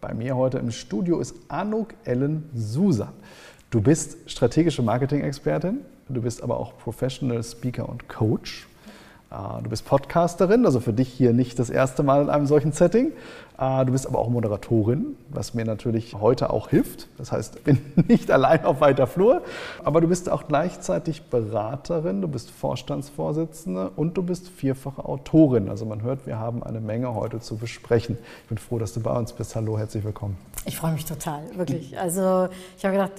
Bei mir heute im Studio ist Anuk Ellen Susan. Du bist strategische Marketing-Expertin, du bist aber auch Professional Speaker und Coach. Ah, du bist Podcasterin, also für dich hier nicht das erste Mal in einem solchen Setting. Ah, du bist aber auch Moderatorin, was mir natürlich heute auch hilft. Das heißt, ich bin nicht allein auf weiter Flur. Aber du bist auch gleichzeitig Beraterin, du bist Vorstandsvorsitzende und du bist vierfache Autorin. Also man hört, wir haben eine Menge heute zu besprechen. Ich bin froh, dass du bei uns bist. Hallo, herzlich willkommen. Ich freue mich total, wirklich. Also ich habe gedacht,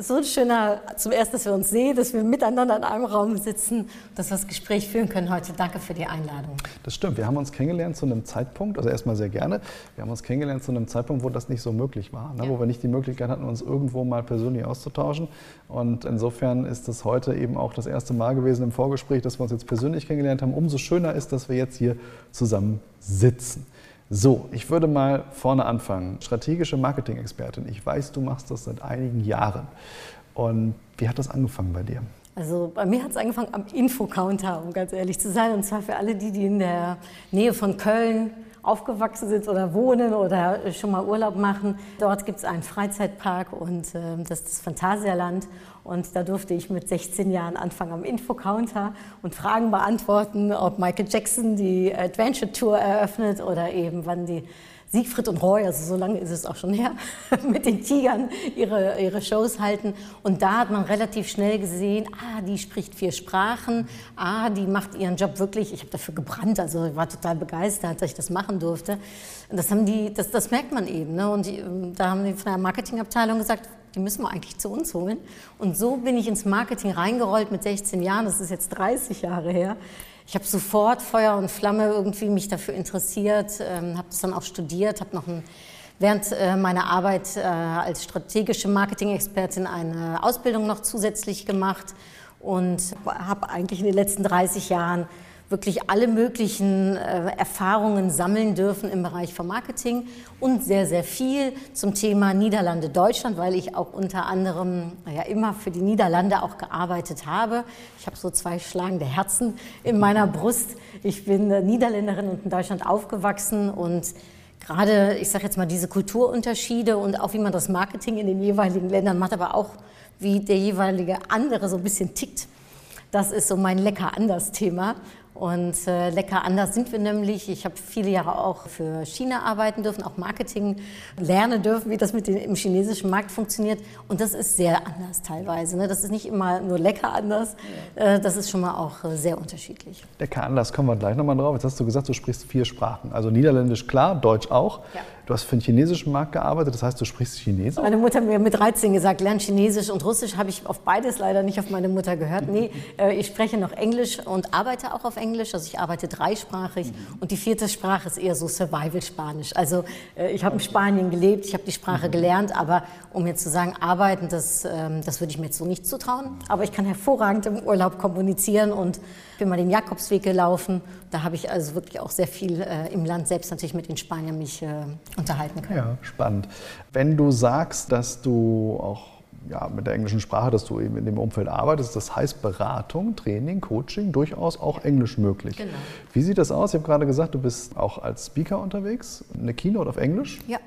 so ein schöner, zum ersten, dass wir uns sehen, dass wir miteinander in einem Raum sitzen, dass wir das Gespräch führen können heute. Danke für die Einladung. Das stimmt. Wir haben uns kennengelernt zu einem Zeitpunkt, also erstmal sehr gerne. Wir haben uns kennengelernt zu einem Zeitpunkt, wo das nicht so möglich war, ne? ja. wo wir nicht die Möglichkeit hatten, uns irgendwo mal persönlich auszutauschen. Und insofern ist es heute eben auch das erste Mal gewesen im Vorgespräch, dass wir uns jetzt persönlich kennengelernt haben. Umso schöner ist, dass wir jetzt hier zusammen sitzen. So, ich würde mal vorne anfangen. Strategische Marketing-Expertin. Ich weiß, du machst das seit einigen Jahren. Und wie hat das angefangen bei dir? Also bei mir hat es angefangen am Infocounter, um ganz ehrlich zu sein. Und zwar für alle die, die in der Nähe von Köln aufgewachsen sind oder wohnen oder schon mal Urlaub machen. Dort gibt es einen Freizeitpark und äh, das ist das Phantasialand. Und da durfte ich mit 16 Jahren anfangen am Infocounter und Fragen beantworten, ob Michael Jackson die Adventure Tour eröffnet oder eben wann die Siegfried und Roy, also so lange ist es auch schon her, mit den Tigern ihre, ihre Shows halten. Und da hat man relativ schnell gesehen, ah, die spricht vier Sprachen, ah, die macht ihren Job wirklich, ich habe dafür gebrannt, also ich war total begeistert, dass ich das machen durfte. Und das, haben die, das, das merkt man eben. Ne? Und die, ähm, da haben die von der Marketingabteilung gesagt, die müssen wir eigentlich zu uns holen. Und so bin ich ins Marketing reingerollt mit 16 Jahren, das ist jetzt 30 Jahre her ich habe sofort Feuer und Flamme irgendwie mich dafür interessiert, ähm, habe das dann auch studiert, habe noch ein, während äh, meiner Arbeit äh, als strategische Marketing-Expertin eine Ausbildung noch zusätzlich gemacht und habe eigentlich in den letzten 30 Jahren wirklich alle möglichen äh, Erfahrungen sammeln dürfen im Bereich von Marketing und sehr, sehr viel zum Thema Niederlande Deutschland, weil ich auch unter anderem ja, immer für die Niederlande auch gearbeitet habe. Ich habe so zwei schlagende Herzen in meiner Brust. Ich bin äh, Niederländerin und in Deutschland aufgewachsen und gerade, ich sage jetzt mal, diese Kulturunterschiede und auch wie man das Marketing in den jeweiligen Ländern macht, aber auch wie der jeweilige andere so ein bisschen tickt. Das ist so mein lecker anders Thema. Und äh, lecker anders sind wir nämlich. Ich habe viele Jahre auch für China arbeiten dürfen, auch Marketing lernen dürfen, wie das mit dem im chinesischen Markt funktioniert. Und das ist sehr anders teilweise. Ne? Das ist nicht immer nur lecker anders. Äh, das ist schon mal auch äh, sehr unterschiedlich. Lecker anders kommen wir gleich nochmal drauf. Jetzt hast du gesagt, du sprichst vier Sprachen. Also Niederländisch klar, Deutsch auch. Ja. Du hast für den chinesischen Markt gearbeitet, das heißt, du sprichst Chinesisch? Meine Mutter hat mir mit 13 gesagt, lern Chinesisch und Russisch. Habe ich auf beides leider nicht auf meine Mutter gehört. Nee, äh, ich spreche noch Englisch und arbeite auch auf Englisch. Also ich arbeite dreisprachig. Mhm. Und die vierte Sprache ist eher so Survival-Spanisch. Also äh, ich habe in Spanien gelebt, ich habe die Sprache mhm. gelernt, aber um jetzt zu sagen, arbeiten, das, ähm, das würde ich mir jetzt so nicht zutrauen. Aber ich kann hervorragend im Urlaub kommunizieren und bin mal den Jakobsweg gelaufen. Da habe ich also wirklich auch sehr viel äh, im Land selbst natürlich mit den Spaniern mich äh, unterhalten können. Ja, spannend. Wenn du sagst, dass du auch ja, mit der englischen Sprache, dass du eben in dem Umfeld arbeitest, das heißt Beratung, Training, Coaching, durchaus auch Englisch möglich. Genau. Wie sieht das aus? Ich habe gerade gesagt, du bist auch als Speaker unterwegs, eine Keynote auf Englisch. Ja.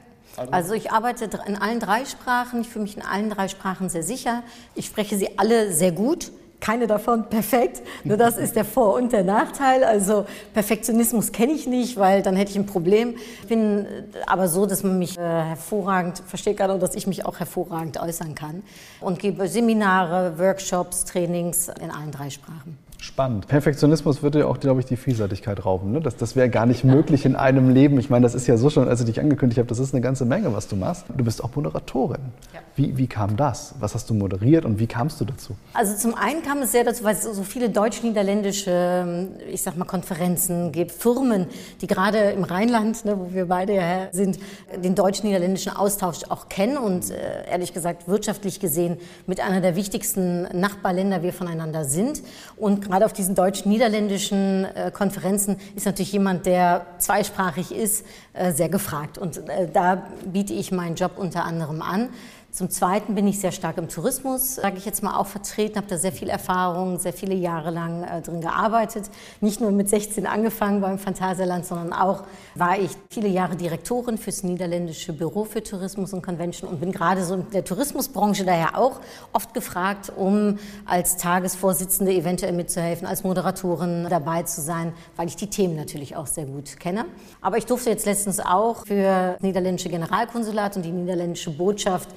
Also ich arbeite in allen drei Sprachen, ich fühle mich in allen drei Sprachen sehr sicher. Ich spreche sie alle sehr gut keine davon perfekt. Nur das ist der Vor- und der Nachteil. Also Perfektionismus kenne ich nicht, weil dann hätte ich ein Problem. Ich bin aber so, dass man mich äh, hervorragend versteht gerade und dass ich mich auch hervorragend äußern kann und gebe Seminare, Workshops, Trainings in allen drei Sprachen. Spannend. Perfektionismus würde ja auch, glaube ich, die Vielseitigkeit rauben. Ne? Das, das wäre gar nicht möglich in einem Leben. Ich meine, das ist ja so schon, als ich dich angekündigt habe, das ist eine ganze Menge, was du machst. Du bist auch Moderatorin. Ja. Wie, wie kam das? Was hast du moderiert und wie kamst du dazu? Also zum einen kam es sehr dazu, weil es so viele deutsch-niederländische, ich sag mal, Konferenzen gibt, Firmen, die gerade im Rheinland, ne, wo wir beide ja sind, den deutsch-niederländischen Austausch auch kennen und äh, ehrlich gesagt wirtschaftlich gesehen mit einer der wichtigsten Nachbarländer wir voneinander sind. Und gerade auf diesen deutsch-niederländischen äh, Konferenzen ist natürlich jemand, der zweisprachig ist, äh, sehr gefragt. Und äh, da biete ich meinen Job unter anderem an. Zum Zweiten bin ich sehr stark im Tourismus, sage ich jetzt mal, auch vertreten, habe da sehr viel Erfahrung, sehr viele Jahre lang äh, drin gearbeitet. Nicht nur mit 16 angefangen beim Phantasialand, sondern auch war ich viele Jahre Direktorin fürs niederländische Büro für Tourismus und Convention und bin gerade so in der Tourismusbranche daher auch oft gefragt, um als Tagesvorsitzende eventuell mitzuhelfen, als Moderatorin dabei zu sein, weil ich die Themen natürlich auch sehr gut kenne. Aber ich durfte jetzt letztens auch für das niederländische Generalkonsulat und die niederländische Botschaft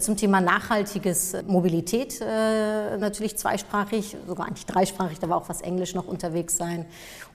zum Thema nachhaltiges Mobilität äh, natürlich zweisprachig, sogar eigentlich dreisprachig, da war auch was Englisch noch unterwegs sein.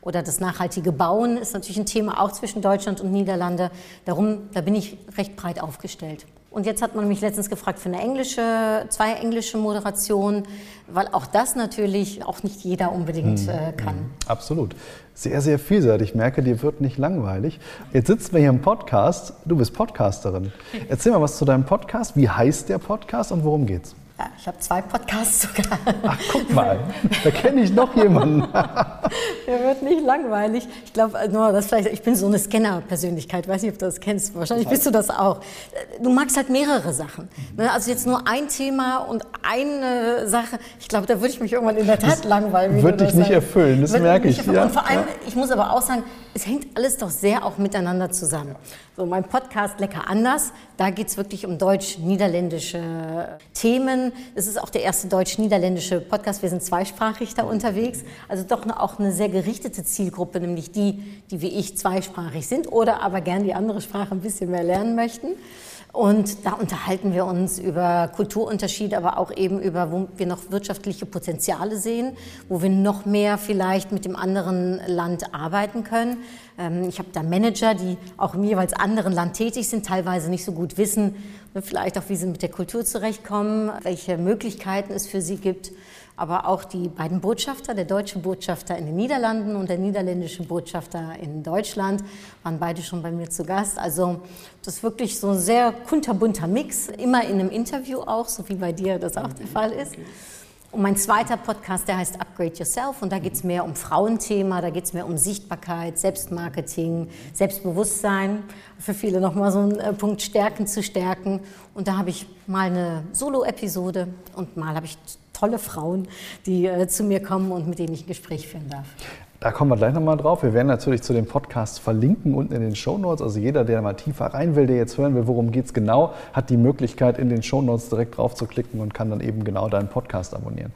Oder das nachhaltige Bauen ist natürlich ein Thema auch zwischen Deutschland und Niederlande. Darum, da bin ich recht breit aufgestellt. Und jetzt hat man mich letztens gefragt für eine englische, zwei englische Moderationen, weil auch das natürlich auch nicht jeder unbedingt hm, äh, kann. Hm, absolut. Sehr, sehr vielseitig. Ich merke, dir wird nicht langweilig. Jetzt sitzen wir hier im Podcast. Du bist Podcasterin. Erzähl mal was zu deinem Podcast. Wie heißt der Podcast und worum geht's? Ja, ich habe zwei Podcasts sogar. Ach, guck mal, da kenne ich noch jemanden. Der wird nicht langweilig. Ich glaube äh, nur, dass vielleicht, ich bin so eine Scanner-Persönlichkeit, weiß nicht, ob du das kennst. Wahrscheinlich bist du das auch. Du magst halt mehrere Sachen. Ne? Also jetzt nur ein Thema und eine Sache. Ich glaube, da würde ich mich irgendwann in der Tat das langweilen. Würde dich nicht erfüllen, das merke ich. Ja, und vor allem, ja. ich muss aber auch sagen, es hängt alles doch sehr auch miteinander zusammen. So, mein Podcast Lecker anders, da geht es wirklich um deutsch-niederländische Themen. Es ist auch der erste deutsch-niederländische Podcast. Wir sind zweisprachig da unterwegs. Also doch auch eine sehr gerichtete Zielgruppe, nämlich die, die wie ich zweisprachig sind oder aber gern die andere Sprache ein bisschen mehr lernen möchten. Und da unterhalten wir uns über Kulturunterschiede, aber auch eben über, wo wir noch wirtschaftliche Potenziale sehen, wo wir noch mehr vielleicht mit dem anderen Land arbeiten können. Ähm, ich habe da Manager, die auch im jeweils anderen Land tätig sind, teilweise nicht so gut wissen, vielleicht auch, wie sie mit der Kultur zurechtkommen, welche Möglichkeiten es für sie gibt aber auch die beiden Botschafter, der deutsche Botschafter in den Niederlanden und der niederländische Botschafter in Deutschland, waren beide schon bei mir zu Gast. Also das ist wirklich so ein sehr kunterbunter Mix, immer in einem Interview auch, so wie bei dir das auch der Fall ist. Und mein zweiter Podcast, der heißt Upgrade Yourself und da geht es mehr um Frauenthema, da geht es mehr um Sichtbarkeit, Selbstmarketing, Selbstbewusstsein. Für viele nochmal so ein äh, Punkt Stärken zu stärken. Und da habe ich mal eine Solo-Episode und mal habe ich tolle Frauen, die äh, zu mir kommen und mit denen ich ein Gespräch führen darf. Da kommen wir gleich nochmal drauf. Wir werden natürlich zu dem Podcast verlinken unten in den Show Notes. Also jeder, der mal tiefer rein will, der jetzt hören will, worum geht es genau, hat die Möglichkeit, in den Show Notes direkt drauf zu klicken und kann dann eben genau deinen Podcast abonnieren.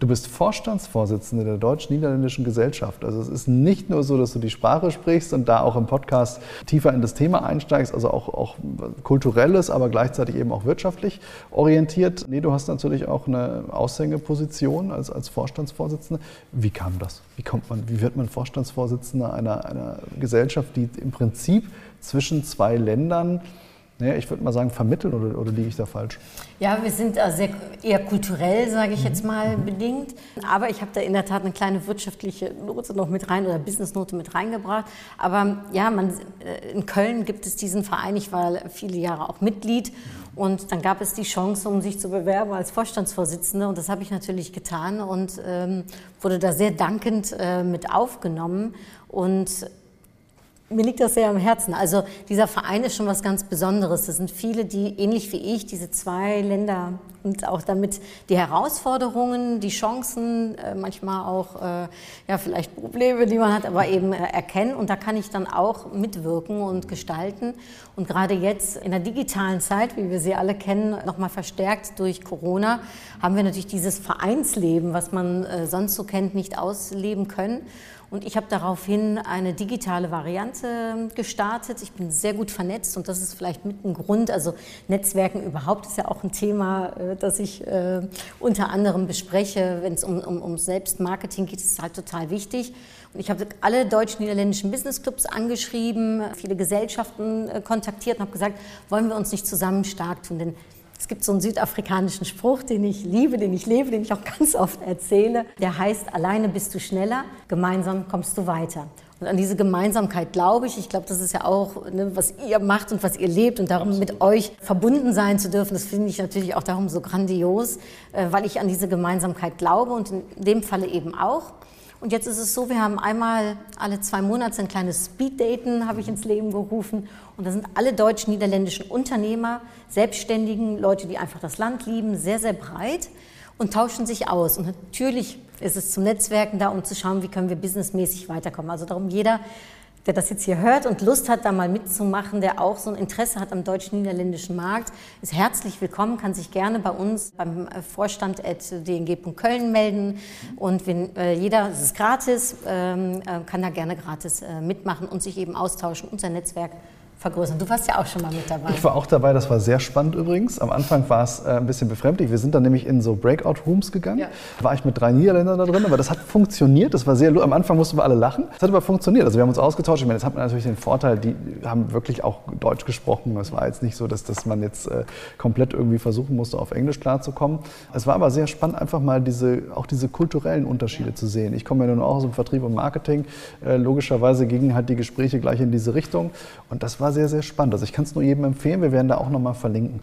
Du bist Vorstandsvorsitzende der Deutsch-Niederländischen Gesellschaft. Also es ist nicht nur so, dass du die Sprache sprichst und da auch im Podcast tiefer in das Thema einsteigst, also auch, auch kulturelles, aber gleichzeitig eben auch wirtschaftlich orientiert. Nee, du hast natürlich auch eine Aushängeposition als, als Vorstandsvorsitzende. Wie kam das? Wie kommt man, wie wird man Vorstandsvorsitzender einer, einer Gesellschaft, die im Prinzip zwischen zwei Ländern naja, ich würde mal sagen, vermitteln oder, oder liege ich da falsch? Ja, wir sind sehr, eher kulturell, sage ich jetzt mal, mhm. bedingt. Aber ich habe da in der Tat eine kleine wirtschaftliche Note noch mit rein oder Businessnote mit reingebracht. Aber ja, man, äh, in Köln gibt es diesen Verein. Ich war viele Jahre auch Mitglied. Und dann gab es die Chance, um sich zu bewerben als Vorstandsvorsitzende. Und das habe ich natürlich getan und ähm, wurde da sehr dankend äh, mit aufgenommen. Und mir liegt das sehr am Herzen. Also dieser Verein ist schon was ganz Besonderes. Das sind viele, die ähnlich wie ich diese zwei Länder und auch damit die Herausforderungen, die Chancen, äh, manchmal auch äh, ja vielleicht Probleme, die man hat, aber eben äh, erkennen. Und da kann ich dann auch mitwirken und gestalten. Und gerade jetzt in der digitalen Zeit, wie wir sie alle kennen, nochmal verstärkt durch Corona, haben wir natürlich dieses Vereinsleben, was man sonst so kennt, nicht ausleben können. Und ich habe daraufhin eine digitale Variante gestartet. Ich bin sehr gut vernetzt und das ist vielleicht mit ein Grund. Also Netzwerken überhaupt ist ja auch ein Thema, äh, das ich äh, unter anderem bespreche. Wenn es um, um, um Selbstmarketing geht, ist es halt total wichtig. Und ich habe alle deutsch-niederländischen Businessclubs angeschrieben, viele Gesellschaften äh, kontaktiert und habe gesagt, wollen wir uns nicht zusammen stark tun? Denn es gibt so einen südafrikanischen Spruch, den ich liebe, den ich lebe, den ich auch ganz oft erzähle. Der heißt, alleine bist du schneller, gemeinsam kommst du weiter. Und an diese Gemeinsamkeit glaube ich. Ich glaube, das ist ja auch, ne, was ihr macht und was ihr lebt und darum mit euch verbunden sein zu dürfen. Das finde ich natürlich auch darum so grandios, äh, weil ich an diese Gemeinsamkeit glaube und in dem Falle eben auch. Und jetzt ist es so, wir haben einmal alle zwei Monate ein kleines Speeddaten, habe ich ins Leben gerufen. Und da sind alle deutsch-niederländischen Unternehmer, Selbstständigen, Leute, die einfach das Land lieben, sehr, sehr breit und tauschen sich aus. Und natürlich ist es zum Netzwerken da, um zu schauen, wie können wir businessmäßig weiterkommen. Also darum jeder der das jetzt hier hört und Lust hat, da mal mitzumachen, der auch so ein Interesse hat am deutsch-niederländischen Markt, ist herzlich willkommen, kann sich gerne bei uns beim äh, Vorstand at dng.köln melden. Und wenn äh, jeder, es ist gratis, ähm, äh, kann da gerne gratis äh, mitmachen und sich eben austauschen, unser Netzwerk vergrößern. Du warst ja auch schon mal mit dabei. Ich war auch dabei, das war sehr spannend übrigens. Am Anfang war es äh, ein bisschen befremdlich. Wir sind dann nämlich in so Breakout-Rooms gegangen. Ja. War ich mit drei Niederländern da drin, aber das hat funktioniert. Das war sehr, am Anfang mussten wir alle lachen. Das hat aber funktioniert. Also wir haben uns ausgetauscht. Ich meine, jetzt hat man natürlich den Vorteil, die haben wirklich auch Deutsch gesprochen. Es war jetzt nicht so, dass, dass man jetzt äh, komplett irgendwie versuchen musste, auf Englisch klarzukommen. Es war aber sehr spannend, einfach mal diese, auch diese kulturellen Unterschiede ja. zu sehen. Ich komme ja nun auch aus dem Vertrieb und Marketing. Äh, logischerweise gingen halt die Gespräche gleich in diese Richtung. Und das war war sehr, sehr spannend. Also ich kann es nur jedem empfehlen, wir werden da auch nochmal verlinken.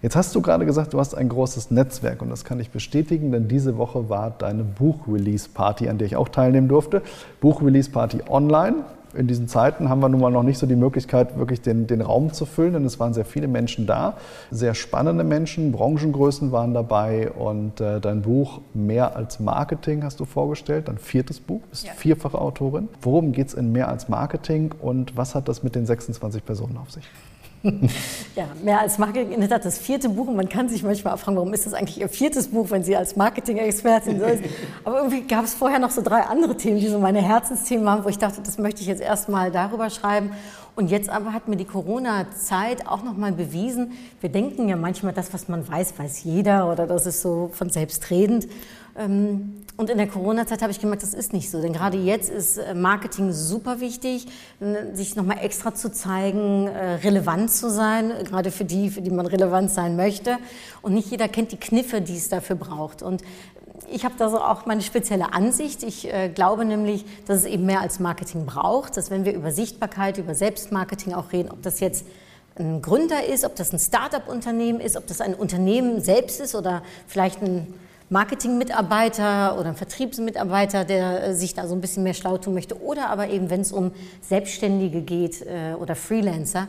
Jetzt hast du gerade gesagt, du hast ein großes Netzwerk und das kann ich bestätigen, denn diese Woche war deine Buch-Release-Party, an der ich auch teilnehmen durfte. Buch-Release-Party online in diesen Zeiten haben wir nun mal noch nicht so die Möglichkeit, wirklich den, den Raum zu füllen, denn es waren sehr viele Menschen da, sehr spannende Menschen, Branchengrößen waren dabei und äh, dein Buch Mehr als Marketing hast du vorgestellt, dein viertes Buch, bist ja. vierfache Autorin. Worum geht es in Mehr als Marketing und was hat das mit den 26 Personen auf sich? Ja, mehr als Marketing in der Tat das vierte Buch. Und man kann sich manchmal auch fragen, warum ist das eigentlich Ihr viertes Buch, wenn Sie als Marketing-Expertin ist. Aber irgendwie gab es vorher noch so drei andere Themen, die so meine Herzensthemen waren, wo ich dachte, das möchte ich jetzt erstmal darüber schreiben. Und jetzt aber hat mir die Corona-Zeit auch nochmal bewiesen, wir denken ja manchmal, das, was man weiß, weiß jeder oder das ist so von selbstredend. Ähm, und in der Corona-Zeit habe ich gemerkt, das ist nicht so. Denn gerade jetzt ist äh, Marketing super wichtig, sich nochmal extra zu zeigen, äh, relevant zu sein, gerade für die, für die man relevant sein möchte. Und nicht jeder kennt die Kniffe, die es dafür braucht. Und ich habe da so auch meine spezielle Ansicht. Ich äh, glaube nämlich, dass es eben mehr als Marketing braucht, dass wenn wir über Sichtbarkeit, über Selbstmarketing auch reden, ob das jetzt ein Gründer ist, ob das ein Start-up-Unternehmen ist, ob das ein Unternehmen selbst ist oder vielleicht ein Marketing-Mitarbeiter oder Vertriebsmitarbeiter, der äh, sich da so ein bisschen mehr schlau tun möchte, oder aber eben, wenn es um Selbstständige geht äh, oder Freelancer.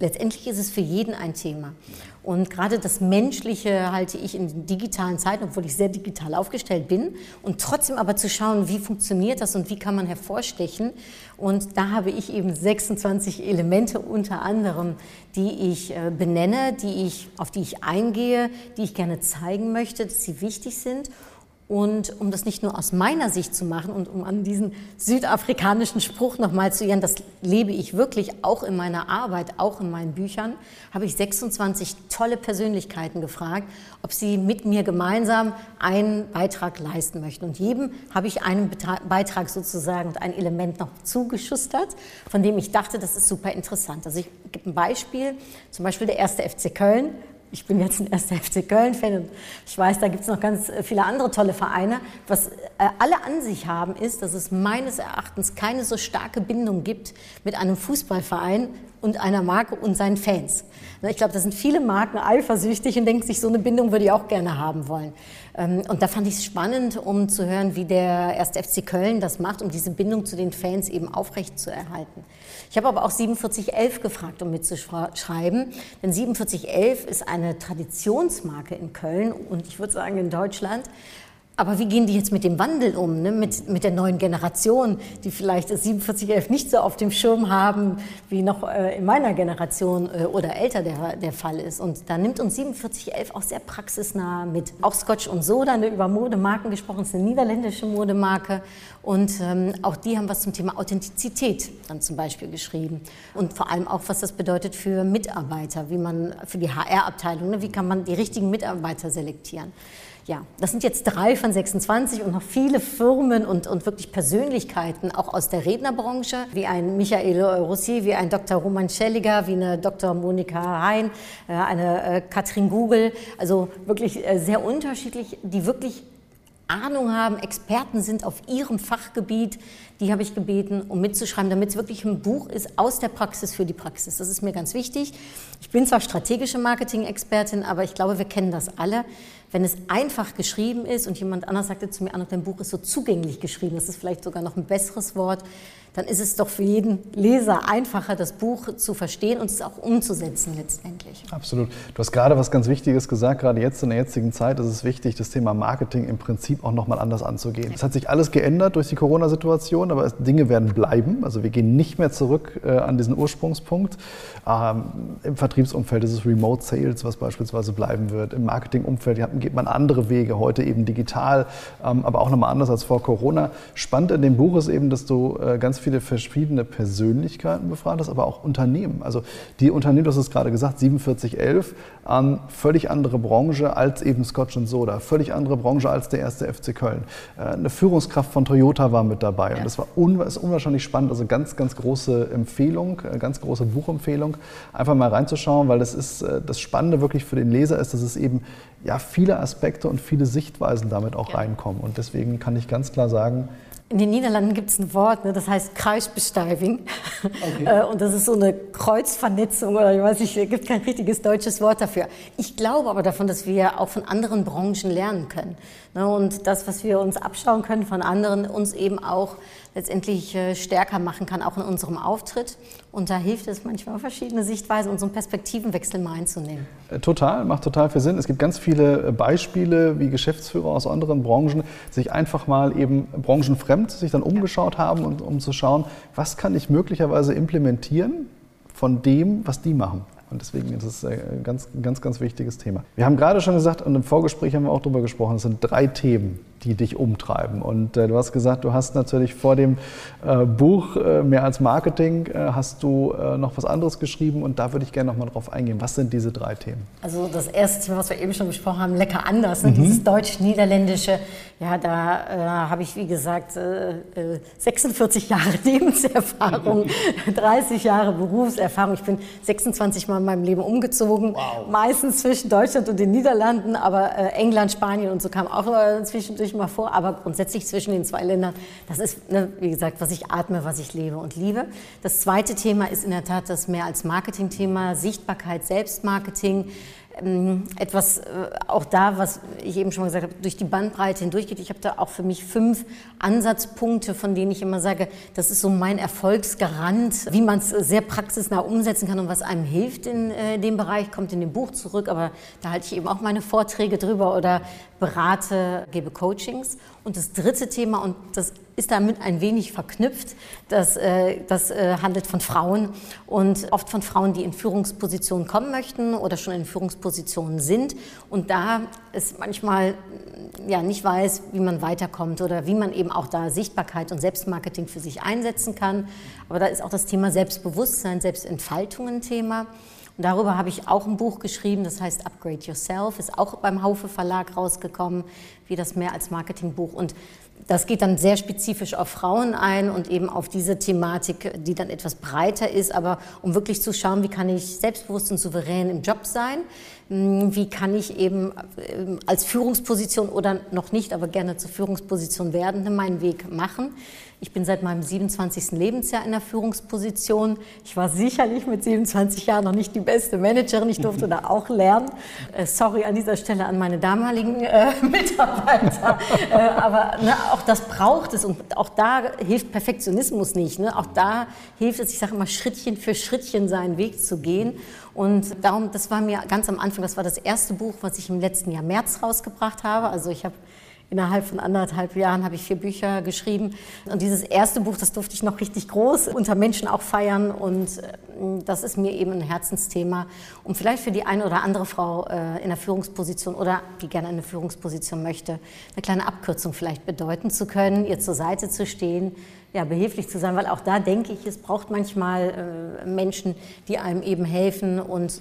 Letztendlich ist es für jeden ein Thema. Und gerade das Menschliche halte ich in digitalen Zeiten, obwohl ich sehr digital aufgestellt bin, und trotzdem aber zu schauen, wie funktioniert das und wie kann man hervorstechen. Und da habe ich eben 26 Elemente unter anderem, die ich äh, benenne, die ich, auf die ich eingehe, die ich gerne zeigen möchte, dass sie wichtig sind und um das nicht nur aus meiner Sicht zu machen und um an diesen südafrikanischen Spruch nochmal zu ihren, das lebe ich wirklich auch in meiner Arbeit, auch in meinen Büchern, habe ich 26 tolle Persönlichkeiten gefragt, ob sie mit mir gemeinsam einen Beitrag leisten möchten. Und jedem habe ich einen Beitrag sozusagen und ein Element noch zugeschustert, von dem ich dachte, das ist super interessant. Also ich gebe ein Beispiel, zum Beispiel der erste FC Köln ich bin jetzt ein erster FC Köln-Fan und ich weiß, da gibt es noch ganz äh, viele andere tolle Vereine. Was äh, alle an sich haben, ist, dass es meines Erachtens keine so starke Bindung gibt mit einem Fußballverein und einer Marke und seinen Fans. Ich glaube, da sind viele Marken eifersüchtig und denken sich, so eine Bindung würde ich auch gerne haben wollen. Ähm, und da fand ich es spannend, um zu hören, wie der 1. FC Köln das macht, um diese Bindung zu den Fans eben aufrecht zu erhalten. Ich habe aber auch 4711 gefragt, um mitzuschreiben, denn 4711 ist eine Traditionsmarke in Köln und ich würde sagen in Deutschland. Aber wie gehen die jetzt mit dem Wandel um, ne? mit, mit der neuen Generation, die vielleicht das 4711 nicht so auf dem Schirm haben, wie noch äh, in meiner Generation äh, oder älter der, der Fall ist. Und da nimmt uns 4711 auch sehr praxisnah mit. Auch Scotch und Soda, ne, über Modemarken gesprochen, ist eine niederländische Modemarke. Und ähm, auch die haben was zum Thema Authentizität dann zum Beispiel geschrieben. Und vor allem auch, was das bedeutet für Mitarbeiter, wie man für die HR-Abteilung, ne, wie kann man die richtigen Mitarbeiter selektieren ja, das sind jetzt drei von 26 und noch viele Firmen und, und wirklich Persönlichkeiten, auch aus der Rednerbranche, wie ein Michael Rossi, wie ein Dr. Roman Schelliger, wie eine Dr. Monika Hein, äh, eine äh, Katrin Google, also wirklich äh, sehr unterschiedlich, die wirklich Ahnung haben, Experten sind auf ihrem Fachgebiet, die habe ich gebeten, um mitzuschreiben, damit es wirklich ein Buch ist aus der Praxis für die Praxis. Das ist mir ganz wichtig. Ich bin zwar strategische Marketing-Expertin, aber ich glaube, wir kennen das alle. Wenn es einfach geschrieben ist und jemand anders sagte zu mir, Anna, dein Buch ist so zugänglich geschrieben, das ist vielleicht sogar noch ein besseres Wort, dann ist es doch für jeden Leser einfacher, das Buch zu verstehen und es auch umzusetzen letztendlich. Absolut. Du hast gerade was ganz Wichtiges gesagt, gerade jetzt in der jetzigen Zeit ist es wichtig, das Thema Marketing im Prinzip auch nochmal anders anzugehen. Es hat sich alles geändert durch die Corona-Situation, aber Dinge werden bleiben. Also wir gehen nicht mehr zurück äh, an diesen Ursprungspunkt. Ähm, Im Vertriebsumfeld ist es Remote Sales, was beispielsweise bleiben wird. Im Marketingumfeld geht man andere Wege, heute eben digital, ähm, aber auch nochmal anders als vor Corona. Spannend in dem Buch ist eben, dass du äh, ganz viele verschiedene Persönlichkeiten befragt hast, aber auch Unternehmen. Also die Unternehmen, du hast es gerade gesagt, 4711, ähm, völlig andere Branche als eben Scotch Soda, völlig andere Branche als der erste FC Köln. Äh, eine Führungskraft von Toyota war mit dabei ja. und das war un ist unwahrscheinlich spannend. Also ganz, ganz große Empfehlung, äh, ganz große Buchempfehlung, einfach mal reinzuschauen, weil das ist das Spannende wirklich für den Leser ist, dass es eben ja viele Aspekte und viele Sichtweisen damit auch ja. reinkommen. Und deswegen kann ich ganz klar sagen, in den Niederlanden gibt es ein Wort, ne, das heißt Kreisbesteiving. Okay. Äh, und das ist so eine Kreuzvernetzung oder ich weiß nicht, es gibt kein richtiges deutsches Wort dafür. Ich glaube aber davon, dass wir auch von anderen Branchen lernen können. Ne, und das, was wir uns abschauen können von anderen, uns eben auch letztendlich äh, stärker machen kann, auch in unserem Auftritt. Und da hilft es manchmal, verschiedene Sichtweisen und so einen Perspektivenwechsel mal einzunehmen. Äh, total, macht total viel Sinn. Es gibt ganz viele äh, Beispiele, wie Geschäftsführer aus anderen Branchen sich einfach mal eben branchenfremd sich dann umgeschaut haben, und, um zu schauen, was kann ich möglicherweise implementieren von dem, was die machen. Und deswegen ist es ein ganz, ganz, ganz wichtiges Thema. Wir haben gerade schon gesagt, und im Vorgespräch haben wir auch darüber gesprochen, es sind drei Themen, die dich umtreiben. Und äh, du hast gesagt, du hast natürlich vor dem äh, Buch äh, mehr als Marketing, äh, hast du äh, noch was anderes geschrieben und da würde ich gerne noch mal drauf eingehen. Was sind diese drei Themen? Also das erste Thema, was wir eben schon besprochen haben, lecker anders, ne? mhm. dieses deutsch-niederländische. Ja, da äh, habe ich, wie gesagt, 46 Jahre Lebenserfahrung, 30 Jahre Berufserfahrung. Ich bin 26 Mal in meinem Leben umgezogen, wow. meistens zwischen Deutschland und den Niederlanden, aber England, Spanien und so kam auch zwischendurch natürlich mal vor, aber grundsätzlich zwischen den zwei Ländern, das ist, ne, wie gesagt, was ich atme, was ich lebe und liebe. Das zweite Thema ist in der Tat das mehr als Marketingthema, Sichtbarkeit, Selbstmarketing. Ähm, etwas äh, auch da, was ich eben schon mal gesagt habe, durch die Bandbreite hindurchgeht. Ich habe da auch für mich fünf Ansatzpunkte, von denen ich immer sage, das ist so mein Erfolgsgarant, wie man es sehr praxisnah umsetzen kann und was einem hilft in äh, dem Bereich, kommt in dem Buch zurück, aber da halte ich eben auch meine Vorträge drüber oder berate, gebe Coachings. Und das dritte Thema, und das ist damit ein wenig verknüpft, das, äh, das äh, handelt von Frauen und oft von Frauen, die in Führungspositionen kommen möchten oder schon in Führungspositionen sind. Und da es manchmal ja, nicht weiß, wie man weiterkommt oder wie man eben auch da Sichtbarkeit und Selbstmarketing für sich einsetzen kann. Aber da ist auch das Thema Selbstbewusstsein, Selbstentfaltung ein Thema. Und darüber habe ich auch ein Buch geschrieben, das heißt Upgrade Yourself, ist auch beim Haufe Verlag rausgekommen, wie das mehr als Marketingbuch. Und das geht dann sehr spezifisch auf Frauen ein und eben auf diese Thematik, die dann etwas breiter ist, aber um wirklich zu schauen, wie kann ich selbstbewusst und souverän im Job sein, hm, wie kann ich eben ähm, als Führungsposition oder noch nicht, aber gerne zur Führungsposition werdende meinen Weg machen. Ich bin seit meinem 27. Lebensjahr in der Führungsposition. Ich war sicherlich mit 27 Jahren noch nicht die beste Managerin. Ich durfte da auch lernen. Äh, sorry an dieser Stelle an meine damaligen äh, Mitarbeiter. äh, aber ne, auch das braucht es. Und auch da hilft Perfektionismus nicht. Ne? Auch da hilft es, ich sage immer, Schrittchen für Schrittchen seinen Weg zu gehen. Und darum, das war mir ganz am Anfang, das war das erste Buch, was ich im letzten Jahr März rausgebracht habe. Also ich habe Innerhalb von anderthalb Jahren habe ich vier Bücher geschrieben. Und dieses erste Buch, das durfte ich noch richtig groß unter Menschen auch feiern. Und äh, das ist mir eben ein Herzensthema, um vielleicht für die eine oder andere Frau äh, in der Führungsposition oder die gerne eine Führungsposition möchte, eine kleine Abkürzung vielleicht bedeuten zu können, ihr zur Seite zu stehen, ja, behilflich zu sein, weil auch da denke ich, es braucht manchmal äh, Menschen, die einem eben helfen und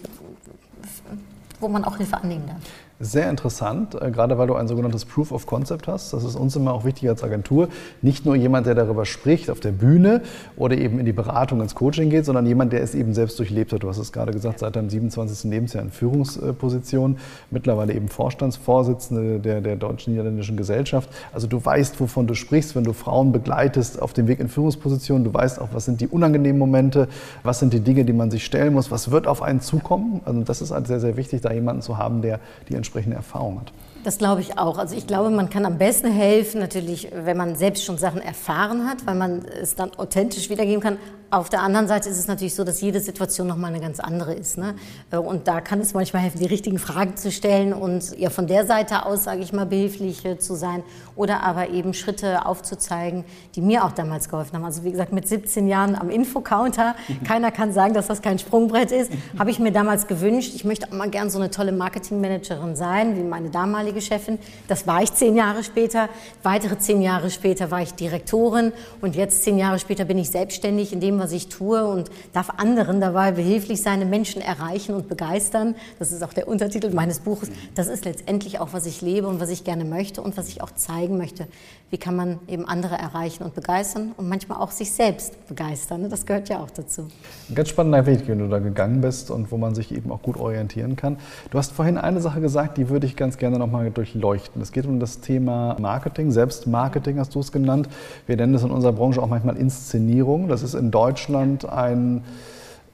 wo man auch Hilfe annehmen darf. Sehr interessant, äh, gerade weil du ein sogenanntes Proof of Concept hast. Das ist uns immer auch wichtig als Agentur. Nicht nur jemand, der darüber spricht auf der Bühne oder eben in die Beratung, ins Coaching geht, sondern jemand, der es eben selbst durchlebt hat. Du hast es gerade gesagt, seit deinem 27. Lebensjahr in Führungsposition, mittlerweile eben Vorstandsvorsitzende der, der Deutsch-Niederländischen Gesellschaft. Also du weißt, wovon du sprichst, wenn du Frauen begleitest auf dem Weg in Führungspositionen. Du weißt auch, was sind die unangenehmen Momente, was sind die Dinge, die man sich stellen muss, was wird auf einen zukommen. Also das ist halt sehr, sehr wichtig, da jemanden zu haben, der die entsprechende Erfahrung hat. Das glaube ich auch. Also ich glaube, man kann am besten helfen, natürlich, wenn man selbst schon Sachen erfahren hat, weil man es dann authentisch wiedergeben kann. Auf der anderen Seite ist es natürlich so, dass jede Situation nochmal eine ganz andere ist. Ne? Und da kann es manchmal helfen, die richtigen Fragen zu stellen und ja von der Seite aus, sage ich mal, behilflich äh, zu sein oder aber eben Schritte aufzuzeigen, die mir auch damals geholfen haben. Also wie gesagt, mit 17 Jahren am Infocounter, keiner kann sagen, dass das kein Sprungbrett ist, habe ich mir damals gewünscht, ich möchte auch mal gern so eine tolle Marketingmanagerin sein, wie meine damalige Chefin. Das war ich zehn Jahre später. Weitere zehn Jahre später war ich Direktorin und jetzt zehn Jahre später bin ich selbstständig in dem, was ich tue und darf anderen dabei behilflich sein, Menschen erreichen und begeistern. Das ist auch der Untertitel meines Buches. Das ist letztendlich auch, was ich lebe und was ich gerne möchte und was ich auch zeigen möchte. Wie kann man eben andere erreichen und begeistern und manchmal auch sich selbst begeistern. Das gehört ja auch dazu. Ein ganz spannender Weg, den du da gegangen bist und wo man sich eben auch gut orientieren kann. Du hast vorhin eine Sache gesagt, die würde ich ganz gerne nochmal durchleuchten. Es geht um das Thema Marketing, Selbstmarketing hast du es genannt. Wir nennen es in unserer Branche auch manchmal Inszenierung. Das ist in Deutschland Deutschland ein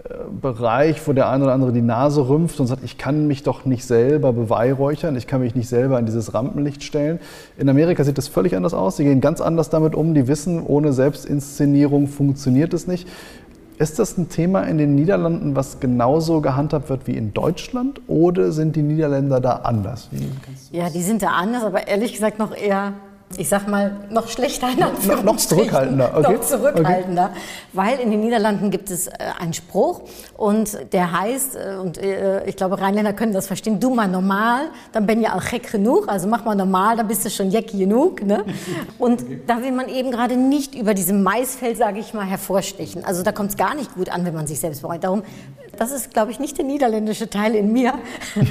äh, Bereich, wo der eine oder andere die Nase rümpft und sagt, ich kann mich doch nicht selber beweihräuchern, ich kann mich nicht selber in dieses Rampenlicht stellen. In Amerika sieht das völlig anders aus. Sie gehen ganz anders damit um. Die wissen, ohne Selbstinszenierung funktioniert es nicht. Ist das ein Thema in den Niederlanden, was genauso gehandhabt wird wie in Deutschland? Oder sind die Niederländer da anders? Ja, die sind da anders, aber ehrlich gesagt noch eher ich sag mal, noch schlechter. Noch, noch zurückhaltender. Okay. Noch zurückhaltender. Okay. Weil in den Niederlanden gibt es äh, einen Spruch und der heißt, äh, und äh, ich glaube, Rheinländer können das verstehen, du mal normal, dann bin ja auch heck genug, also mach mal normal, dann bist du schon jeck genug. Ne? Und okay. da will man eben gerade nicht über diesem Maisfeld, sage ich mal, hervorstechen. Also da kommt es gar nicht gut an, wenn man sich selbst bereut. Darum das ist, glaube ich, nicht der niederländische Teil in mir.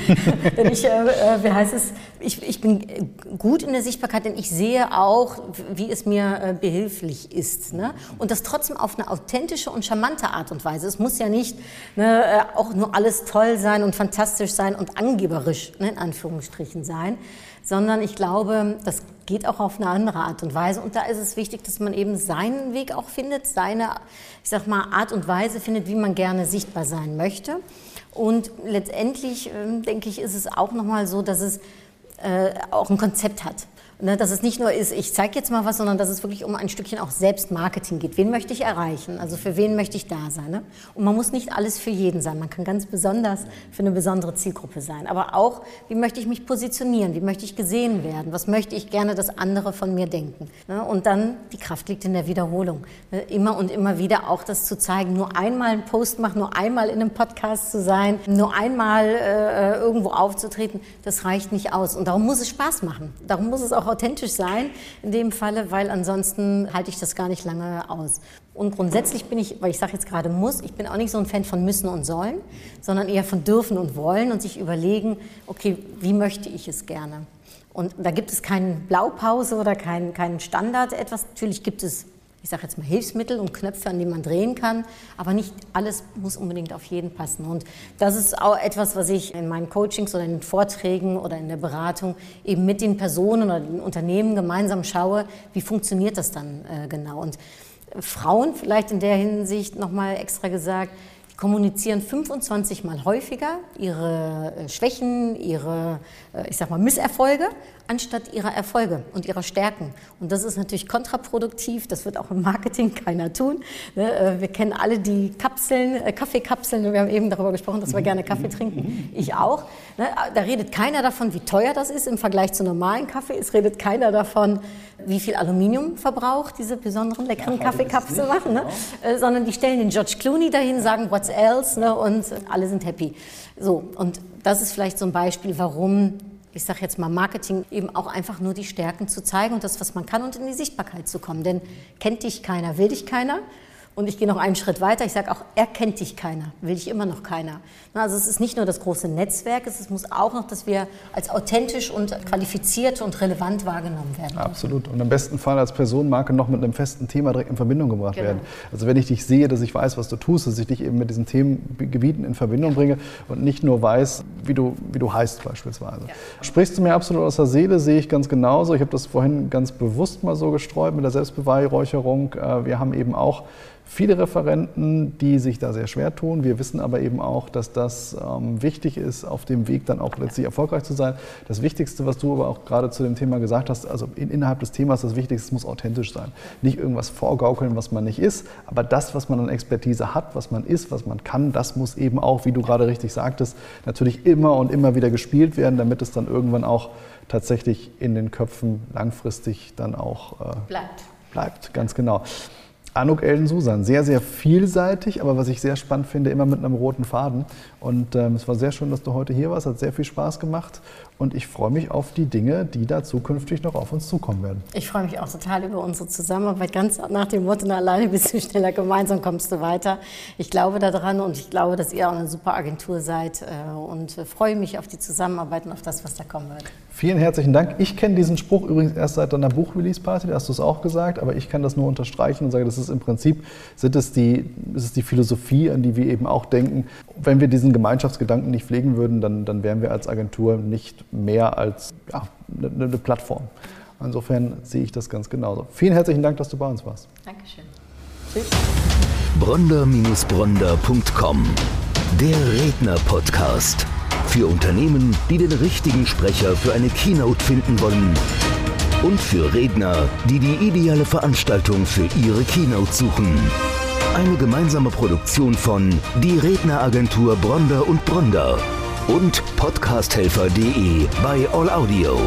denn ich, äh, äh, wie heißt es, ich, ich bin gut in der Sichtbarkeit, denn ich sehe auch, wie es mir äh, behilflich ist. Ne? Und das trotzdem auf eine authentische und charmante Art und Weise. Es muss ja nicht ne, äh, auch nur alles toll sein und fantastisch sein und angeberisch, ne, in Anführungsstrichen sein, sondern ich glaube, das geht auch auf eine andere Art und Weise. Und da ist es wichtig, dass man eben seinen Weg auch findet, seine, ich sag mal, Art und Weise findet, wie man gerne sichtbar sein möchte. Und letztendlich, äh, denke ich, ist es auch nochmal so, dass es äh, auch ein Konzept hat. Ne, dass es nicht nur ist, ich zeige jetzt mal was, sondern dass es wirklich um ein Stückchen auch Selbstmarketing geht. Wen möchte ich erreichen? Also für wen möchte ich da sein? Ne? Und man muss nicht alles für jeden sein. Man kann ganz besonders für eine besondere Zielgruppe sein. Aber auch, wie möchte ich mich positionieren? Wie möchte ich gesehen werden? Was möchte ich gerne, dass andere von mir denken? Ne? Und dann, die Kraft liegt in der Wiederholung. Ne? Immer und immer wieder auch das zu zeigen. Nur einmal einen Post machen, nur einmal in einem Podcast zu sein, nur einmal äh, irgendwo aufzutreten, das reicht nicht aus. Und darum muss es Spaß machen. Darum muss es auch auch authentisch sein in dem Falle, weil ansonsten halte ich das gar nicht lange aus. Und grundsätzlich bin ich, weil ich sage jetzt gerade muss, ich bin auch nicht so ein Fan von müssen und sollen, sondern eher von dürfen und wollen und sich überlegen, okay, wie möchte ich es gerne? Und da gibt es keine Blaupause oder keinen kein Standard etwas. Natürlich gibt es ich sage jetzt mal Hilfsmittel und Knöpfe, an denen man drehen kann, aber nicht alles muss unbedingt auf jeden passen. Und das ist auch etwas, was ich in meinen Coachings oder in den Vorträgen oder in der Beratung eben mit den Personen oder den Unternehmen gemeinsam schaue, wie funktioniert das dann äh, genau. Und Frauen vielleicht in der Hinsicht nochmal extra gesagt, kommunizieren 25 Mal häufiger ihre äh, Schwächen, ihre, äh, ich sag mal, Misserfolge, anstatt ihrer Erfolge und ihrer Stärken. Und das ist natürlich kontraproduktiv, das wird auch im Marketing keiner tun. Ne, äh, wir kennen alle die Kapseln, Kaffeekapseln, wir haben eben darüber gesprochen, dass wir gerne Kaffee trinken, ich auch. Ne, da redet keiner davon, wie teuer das ist im Vergleich zu normalen Kaffee. Es redet keiner davon, wie viel Aluminium verbraucht diese besonderen leckeren ja, Kaffeekapseln machen, ne? Genau. sondern die stellen den George Clooney dahin, sagen, what's else, und alle sind happy. So, und das ist vielleicht so ein Beispiel, warum ich sage jetzt mal Marketing, eben auch einfach nur die Stärken zu zeigen und das, was man kann und in die Sichtbarkeit zu kommen. Denn kennt dich keiner, will dich keiner. Und ich gehe noch einen Schritt weiter. Ich sage auch, erkennt dich keiner, will dich immer noch keiner. Also es ist nicht nur das große Netzwerk, es muss auch noch, dass wir als authentisch und qualifiziert und relevant wahrgenommen werden. Absolut. Und im besten Fall als Personenmarke noch mit einem festen Thema direkt in Verbindung gebracht genau. werden. Also wenn ich dich sehe, dass ich weiß, was du tust, dass ich dich eben mit diesen Themengebieten in Verbindung bringe und nicht nur weiß, wie du, wie du heißt beispielsweise. Ja. Sprichst du mir absolut aus der Seele, sehe ich ganz genauso. Ich habe das vorhin ganz bewusst mal so gestreut mit der Selbstbeweihräucherung. Äh, wir haben eben auch viele Referenten, die sich da sehr schwer tun. Wir wissen aber eben auch, dass das ähm, wichtig ist, auf dem Weg dann auch letztlich erfolgreich zu sein. Das Wichtigste, was du aber auch gerade zu dem Thema gesagt hast, also in, innerhalb des Themas, das Wichtigste muss authentisch sein. Nicht irgendwas vorgaukeln, was man nicht ist, aber das, was man an Expertise hat, was man ist, was man kann, das muss eben auch, wie du gerade richtig sagtest, natürlich immer und immer wieder gespielt werden, damit es dann irgendwann auch tatsächlich in den Köpfen langfristig dann auch äh, bleibt. Bleibt, ganz genau. Anuk Elden Susan, sehr, sehr vielseitig, aber was ich sehr spannend finde, immer mit einem roten Faden. Und ähm, es war sehr schön, dass du heute hier warst, hat sehr viel Spaß gemacht. Und ich freue mich auf die Dinge, die da zukünftig noch auf uns zukommen werden. Ich freue mich auch total über unsere Zusammenarbeit. Ganz nach dem Motto, alleine bist du schneller, gemeinsam kommst du weiter. Ich glaube daran und ich glaube, dass ihr auch eine super Agentur seid äh, und freue mich auf die Zusammenarbeit und auf das, was da kommen wird. Vielen herzlichen Dank. Ich kenne diesen Spruch übrigens erst seit deiner Buch-Release-Party, da hast du es auch gesagt, aber ich kann das nur unterstreichen und sage, das ist im Prinzip, sind es die, ist es die Philosophie, an die wir eben auch denken. Wenn wir diesen Gemeinschaftsgedanken nicht pflegen würden, dann, dann wären wir als Agentur nicht mehr als ja, eine, eine Plattform. Insofern sehe ich das ganz genauso. Vielen herzlichen Dank, dass du bei uns warst. Dankeschön. Tschüss. Bronder-Bronder.com Der Redner-Podcast. Für Unternehmen, die den richtigen Sprecher für eine Keynote finden wollen. Und für Redner, die die ideale Veranstaltung für ihre Keynote suchen. Eine gemeinsame Produktion von Die Redneragentur Bronder und Bronder und podcasthelfer.de bei All Audio.